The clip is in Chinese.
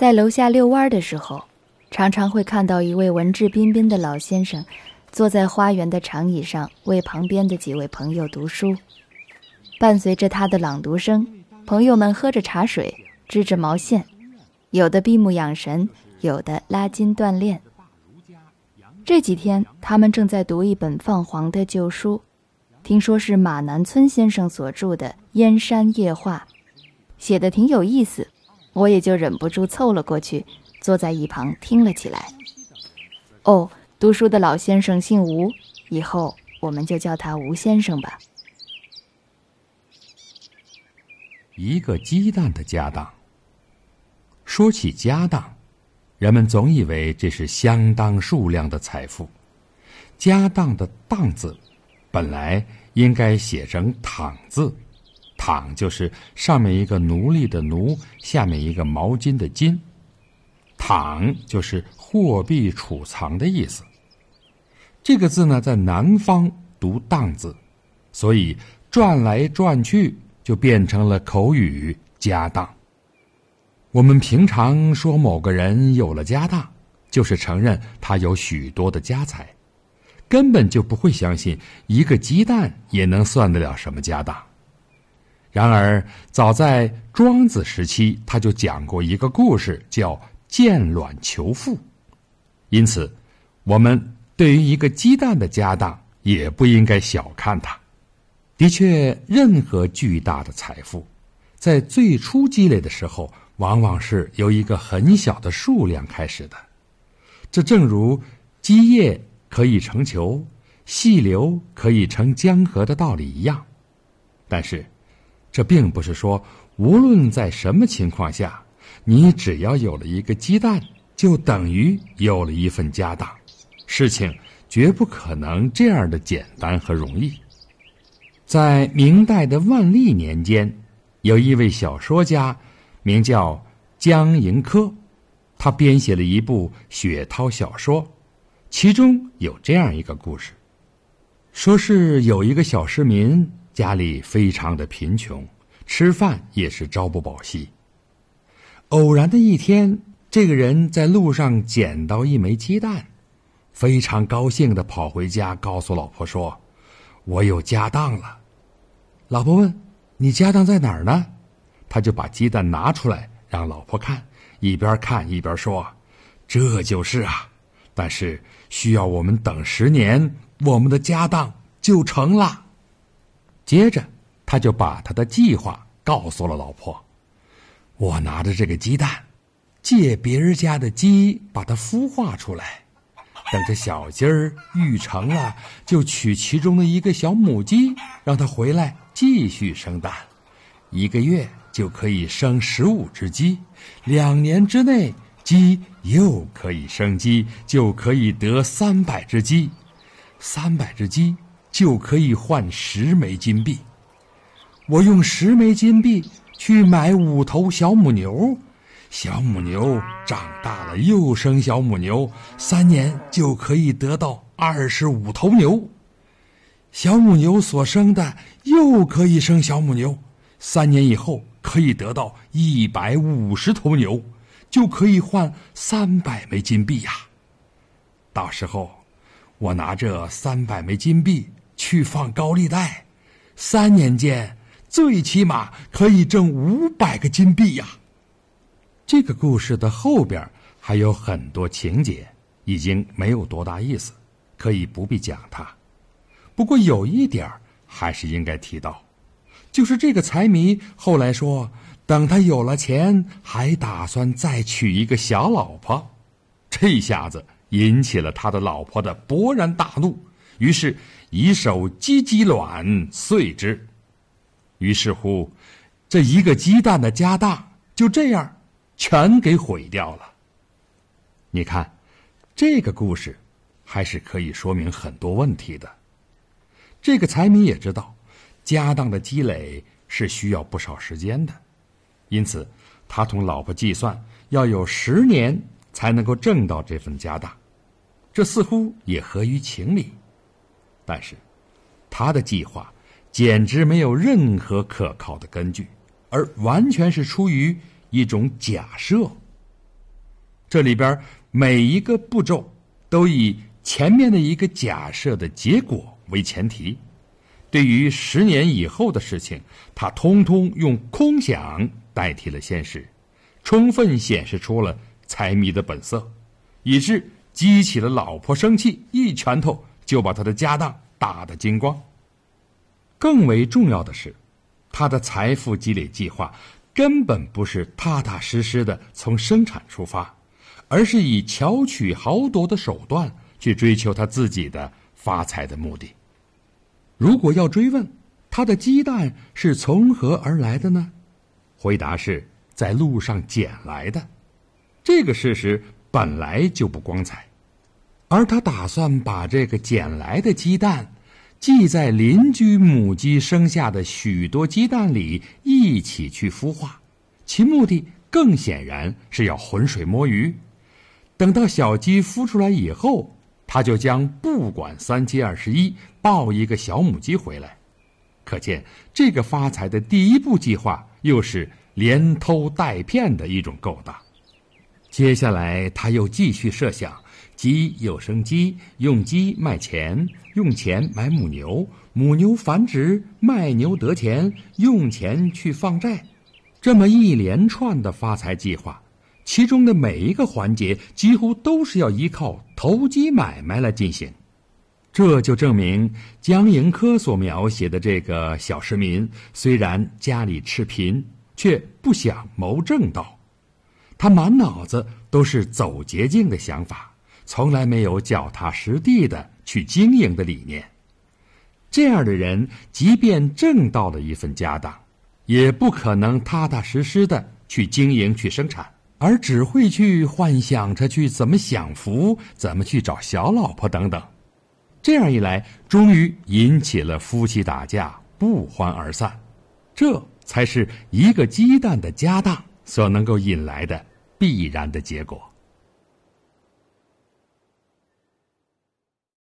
在楼下遛弯的时候，常常会看到一位文质彬彬的老先生，坐在花园的长椅上，为旁边的几位朋友读书。伴随着他的朗读声，朋友们喝着茶水，织着毛线，有的闭目养神，有的拉筋锻炼。这几天，他们正在读一本泛黄的旧书，听说是马南村先生所著的《燕山夜话》，写的挺有意思，我也就忍不住凑了过去，坐在一旁听了起来。哦，读书的老先生姓吴，以后我们就叫他吴先生吧。一个鸡蛋的家当。说起家当。人们总以为这是相当数量的财富。家当的“当”字，本来应该写成“躺”字，“躺”就是上面一个奴隶的“奴”，下面一个毛巾的“巾”。躺就是货币储藏的意思。这个字呢，在南方读“当”字，所以转来转去就变成了口语“家当”。我们平常说某个人有了家当，就是承认他有许多的家财，根本就不会相信一个鸡蛋也能算得了什么家当。然而，早在庄子时期，他就讲过一个故事，叫“见卵求富”。因此，我们对于一个鸡蛋的家当，也不应该小看它。的确，任何巨大的财富，在最初积累的时候。往往是由一个很小的数量开始的，这正如积液可以成球，细流可以成江河的道理一样。但是，这并不是说无论在什么情况下，你只要有了一个鸡蛋，就等于有了一份家当。事情绝不可能这样的简单和容易。在明代的万历年间，有一位小说家。名叫江盈科，他编写了一部雪涛小说，其中有这样一个故事：说是有一个小市民家里非常的贫穷，吃饭也是朝不保夕。偶然的一天，这个人在路上捡到一枚鸡蛋，非常高兴的跑回家，告诉老婆说：“我有家当了。”老婆问：“你家当在哪儿呢？”他就把鸡蛋拿出来让老婆看，一边看一边说：“这就是啊，但是需要我们等十年，我们的家当就成了。”接着，他就把他的计划告诉了老婆：“我拿着这个鸡蛋，借别人家的鸡把它孵化出来，等这小鸡儿育成了，就取其中的一个小母鸡，让它回来继续生蛋，一个月。”就可以生十五只鸡，两年之内鸡又可以生鸡，就可以得三百只鸡，三百只鸡就可以换十枚金币。我用十枚金币去买五头小母牛，小母牛长大了又生小母牛，三年就可以得到二十五头牛。小母牛所生的又可以生小母牛，三年以后。可以得到一百五十头牛，就可以换三百枚金币呀。到时候，我拿这三百枚金币去放高利贷，三年间最起码可以挣五百个金币呀。这个故事的后边还有很多情节，已经没有多大意思，可以不必讲它。不过有一点还是应该提到。就是这个财迷后来说，等他有了钱，还打算再娶一个小老婆，这下子引起了他的老婆的勃然大怒，于是以手击鸡卵碎之，于是乎，这一个鸡蛋的家当就这样全给毁掉了。你看，这个故事还是可以说明很多问题的。这个财迷也知道。家当的积累是需要不少时间的，因此他同老婆计算要有十年才能够挣到这份家当，这似乎也合于情理。但是，他的计划简直没有任何可靠的根据，而完全是出于一种假设。这里边每一个步骤都以前面的一个假设的结果为前提。对于十年以后的事情，他通通用空想代替了现实，充分显示出了财迷的本色，以致激起了老婆生气，一拳头就把他的家当打得精光。更为重要的是，他的财富积累计划根本不是踏踏实实的从生产出发，而是以巧取豪夺的手段去追求他自己的发财的目的。如果要追问他的鸡蛋是从何而来的呢？回答是在路上捡来的。这个事实本来就不光彩，而他打算把这个捡来的鸡蛋，系在邻居母鸡生下的许多鸡蛋里一起去孵化，其目的更显然是要浑水摸鱼。等到小鸡孵出来以后。他就将不管三七二十一抱一个小母鸡回来，可见这个发财的第一步计划又是连偷带骗的一种勾当。接下来他又继续设想：鸡有生鸡，用鸡卖钱，用钱买母牛，母牛繁殖，卖牛得钱，用钱去放债，这么一连串的发财计划。其中的每一个环节几乎都是要依靠投机买卖来进行，这就证明江迎科所描写的这个小市民虽然家里赤贫，却不想谋正道，他满脑子都是走捷径的想法，从来没有脚踏实地的去经营的理念。这样的人，即便挣到了一份家当，也不可能踏踏实实的去经营去生产。而只会去幻想着去怎么享福，怎么去找小老婆等等，这样一来，终于引起了夫妻打架，不欢而散。这才是一个鸡蛋的家当所能够引来的必然的结果。